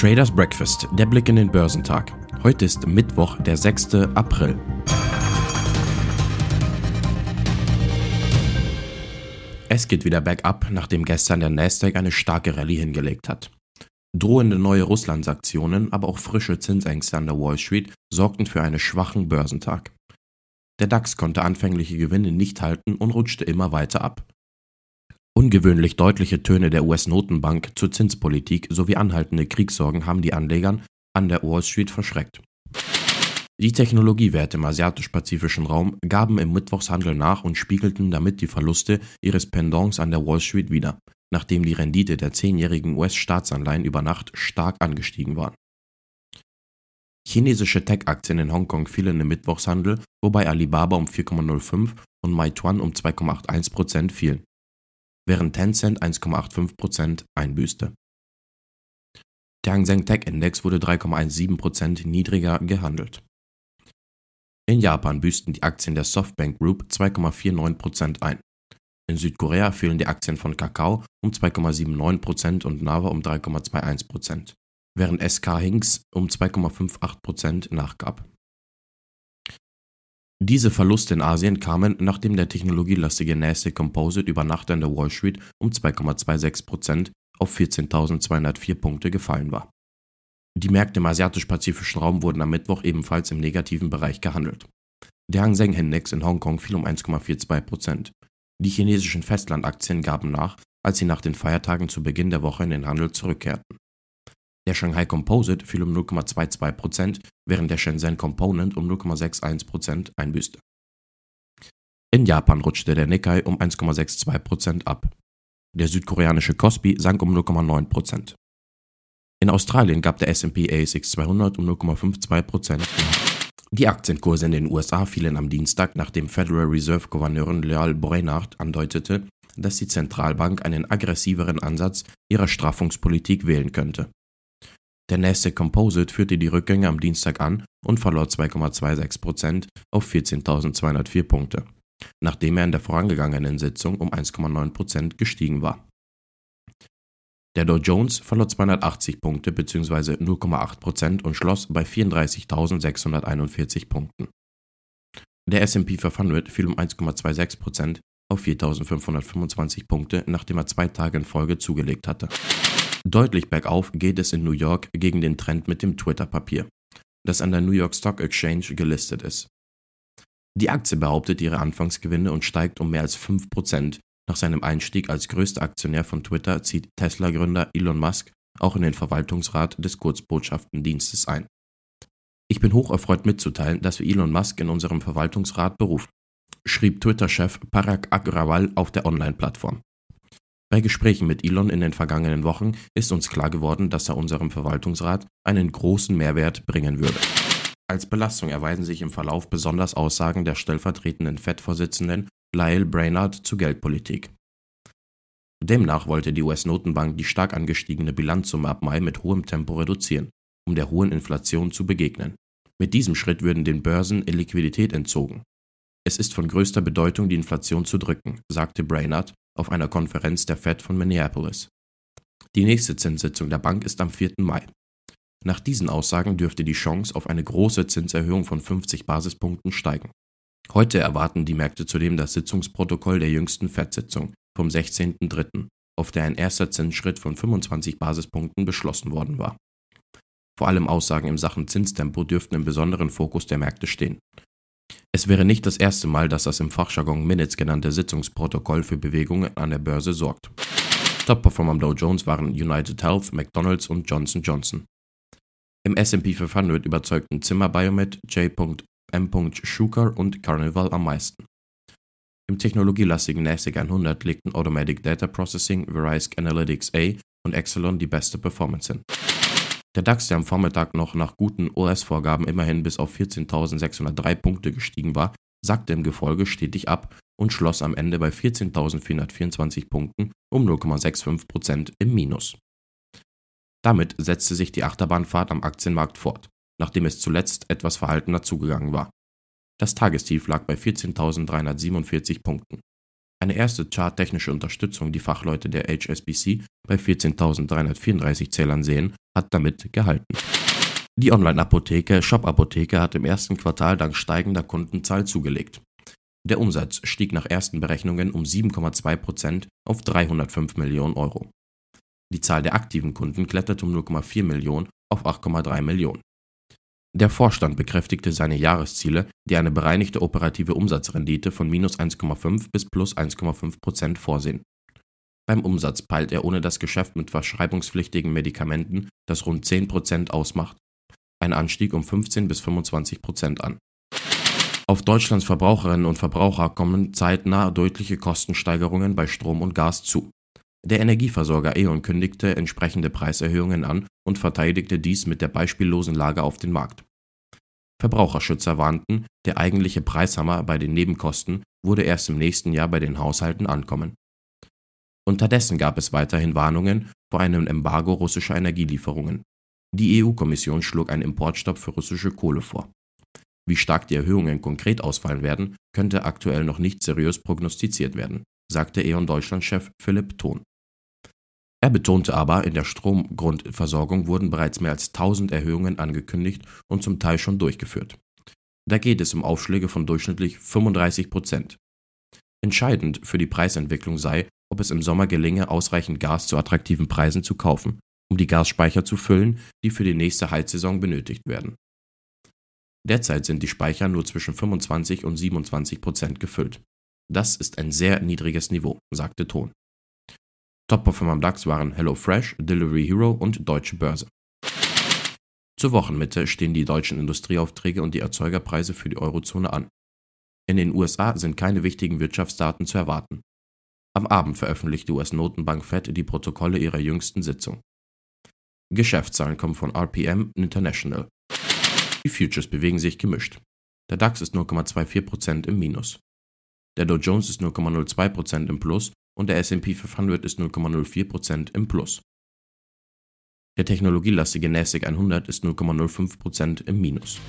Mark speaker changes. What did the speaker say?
Speaker 1: Traders Breakfast, der Blick in den Börsentag. Heute ist Mittwoch, der 6. April. Es geht wieder bergab, nachdem gestern der Nasdaq eine starke Rallye hingelegt hat. Drohende neue Russland-Sanktionen, aber auch frische Zinsängste an der Wall Street sorgten für einen schwachen Börsentag. Der DAX konnte anfängliche Gewinne nicht halten und rutschte immer weiter ab. Ungewöhnlich deutliche Töne der US-Notenbank zur Zinspolitik sowie anhaltende Kriegssorgen haben die Anlegern an der Wall Street verschreckt. Die Technologiewerte im asiatisch-pazifischen Raum gaben im Mittwochshandel nach und spiegelten damit die Verluste ihres Pendants an der Wall Street wider, nachdem die Rendite der zehnjährigen US-Staatsanleihen über Nacht stark angestiegen war. Chinesische Tech-Aktien in Hongkong fielen im Mittwochshandel, wobei Alibaba um 4,05 und Meituan um 2,81% fielen während Tencent 1,85% einbüßte. Der Hang Seng Tech Index wurde 3,17% niedriger gehandelt. In Japan büßten die Aktien der Softbank Group 2,49% ein. In Südkorea fielen die Aktien von Kakao um 2,79% und Nava um 3,21%, während SK Hinks um 2,58% nachgab. Diese Verluste in Asien kamen, nachdem der technologielastige Nasdaq Composite über Nacht an der Wall Street um 2,26% auf 14.204 Punkte gefallen war. Die Märkte im asiatisch-pazifischen Raum wurden am Mittwoch ebenfalls im negativen Bereich gehandelt. Der Hang Seng Index in Hongkong fiel um 1,42%. Die chinesischen Festlandaktien gaben nach, als sie nach den Feiertagen zu Beginn der Woche in den Handel zurückkehrten. Der Shanghai Composite fiel um 0,22%, während der Shenzhen Component um 0,61% einbüßte. In Japan rutschte der Nikkei um 1,62% ab. Der südkoreanische Kospi sank um 0,9%. In Australien gab der S&P ASX 200 um 0,52% Die Aktienkurse in den USA fielen am Dienstag, nachdem Federal Reserve Gouverneurin Leal Brainard andeutete, dass die Zentralbank einen aggressiveren Ansatz ihrer Straffungspolitik wählen könnte. Der Nasdaq Composite führte die Rückgänge am Dienstag an und verlor 2,26% auf 14.204 Punkte, nachdem er in der vorangegangenen Sitzung um 1,9% gestiegen war. Der Dow Jones verlor 280 Punkte bzw. 0,8% und schloss bei 34.641 Punkten. Der S&P 500 fiel um 1,26% auf 4.525 Punkte, nachdem er zwei Tage in Folge zugelegt hatte. Deutlich bergauf geht es in New York gegen den Trend mit dem Twitter-Papier, das an der New York Stock Exchange gelistet ist. Die Aktie behauptet ihre Anfangsgewinne und steigt um mehr als 5%. Nach seinem Einstieg als größter Aktionär von Twitter zieht Tesla-Gründer Elon Musk auch in den Verwaltungsrat des Kurzbotschaftendienstes ein. Ich bin hocherfreut mitzuteilen, dass wir Elon Musk in unserem Verwaltungsrat berufen, schrieb Twitter-Chef Parag Agrawal auf der Online-Plattform. Bei Gesprächen mit Elon in den vergangenen Wochen ist uns klar geworden, dass er unserem Verwaltungsrat einen großen Mehrwert bringen würde. Als Belastung erweisen sich im Verlauf besonders Aussagen der stellvertretenden FED-Vorsitzenden Lyle Brainard zur Geldpolitik. Demnach wollte die US-Notenbank die stark angestiegene Bilanzsumme ab Mai mit hohem Tempo reduzieren, um der hohen Inflation zu begegnen. Mit diesem Schritt würden den Börsen Liquidität entzogen. Es ist von größter Bedeutung, die Inflation zu drücken, sagte Brainard auf einer Konferenz der Fed von Minneapolis. Die nächste Zinssitzung der Bank ist am 4. Mai. Nach diesen Aussagen dürfte die Chance auf eine große Zinserhöhung von 50 Basispunkten steigen. Heute erwarten die Märkte zudem das Sitzungsprotokoll der jüngsten Fed-Sitzung vom 16.03., auf der ein erster Zinsschritt von 25 Basispunkten beschlossen worden war. Vor allem Aussagen im Sachen Zinstempo dürften im besonderen Fokus der Märkte stehen. Es wäre nicht das erste Mal, dass das im Fachjargon Minutes genannte Sitzungsprotokoll für Bewegungen an der Börse sorgt. Top-Performer am Dow Jones waren United Health, McDonald's und Johnson Johnson. Im S&P 500 überzeugten Zimmer Biomed, J.M. Schuker und Carnival am meisten. Im technologielastigen NASDAQ 100 legten Automatic Data Processing, Verisk Analytics A und Exelon die beste Performance hin. Der DAX, der am Vormittag noch nach guten US-Vorgaben immerhin bis auf 14.603 Punkte gestiegen war, sackte im Gefolge stetig ab und schloss am Ende bei 14.424 Punkten um 0,65% im Minus. Damit setzte sich die Achterbahnfahrt am Aktienmarkt fort, nachdem es zuletzt etwas verhaltener zugegangen war. Das Tagestief lag bei 14.347 Punkten. Eine erste charttechnische Unterstützung, die Fachleute der HSBC bei 14.334 Zählern sehen, hat damit gehalten. Die Online-Apotheke Shop Apotheke hat im ersten Quartal dank steigender Kundenzahl zugelegt. Der Umsatz stieg nach ersten Berechnungen um 7,2% auf 305 Millionen Euro. Die Zahl der aktiven Kunden kletterte um 0,4 Millionen auf 8,3 Millionen. Der Vorstand bekräftigte seine Jahresziele, die eine bereinigte operative Umsatzrendite von minus 1,5 bis plus 1,5 Prozent vorsehen. Beim Umsatz peilt er ohne das Geschäft mit verschreibungspflichtigen Medikamenten, das rund 10 Prozent ausmacht, ein Anstieg um 15 bis 25 Prozent an. Auf Deutschlands Verbraucherinnen und Verbraucher kommen zeitnah deutliche Kostensteigerungen bei Strom und Gas zu. Der Energieversorger E.ON kündigte entsprechende Preiserhöhungen an und verteidigte dies mit der beispiellosen Lage auf den Markt. Verbraucherschützer warnten, der eigentliche Preishammer bei den Nebenkosten würde erst im nächsten Jahr bei den Haushalten ankommen. Unterdessen gab es weiterhin Warnungen vor einem Embargo russischer Energielieferungen. Die EU-Kommission schlug einen Importstopp für russische Kohle vor. Wie stark die Erhöhungen konkret ausfallen werden, könnte aktuell noch nicht seriös prognostiziert werden, sagte E.ON Deutschland-Chef Philipp Thon. Er betonte aber, in der Stromgrundversorgung wurden bereits mehr als 1000 Erhöhungen angekündigt und zum Teil schon durchgeführt. Da geht es um Aufschläge von durchschnittlich 35 Prozent. Entscheidend für die Preisentwicklung sei, ob es im Sommer gelinge, ausreichend Gas zu attraktiven Preisen zu kaufen, um die Gasspeicher zu füllen, die für die nächste Heizsaison benötigt werden. Derzeit sind die Speicher nur zwischen 25 und 27 Prozent gefüllt. Das ist ein sehr niedriges Niveau, sagte Ton. Top-Performer am DAX waren HelloFresh, Delivery Hero und Deutsche Börse. Zur Wochenmitte stehen die deutschen Industrieaufträge und die Erzeugerpreise für die Eurozone an. In den USA sind keine wichtigen Wirtschaftsdaten zu erwarten. Am Abend veröffentlicht die US-Notenbank Fed die Protokolle ihrer jüngsten Sitzung. Geschäftszahlen kommen von RPM International. Die Futures bewegen sich gemischt. Der DAX ist 0,24% im Minus. Der Dow Jones ist 0,02% im Plus und der S&P 500 ist 0,04% im Plus. Der technologielastige NASDAQ 100 ist 0,05% im Minus.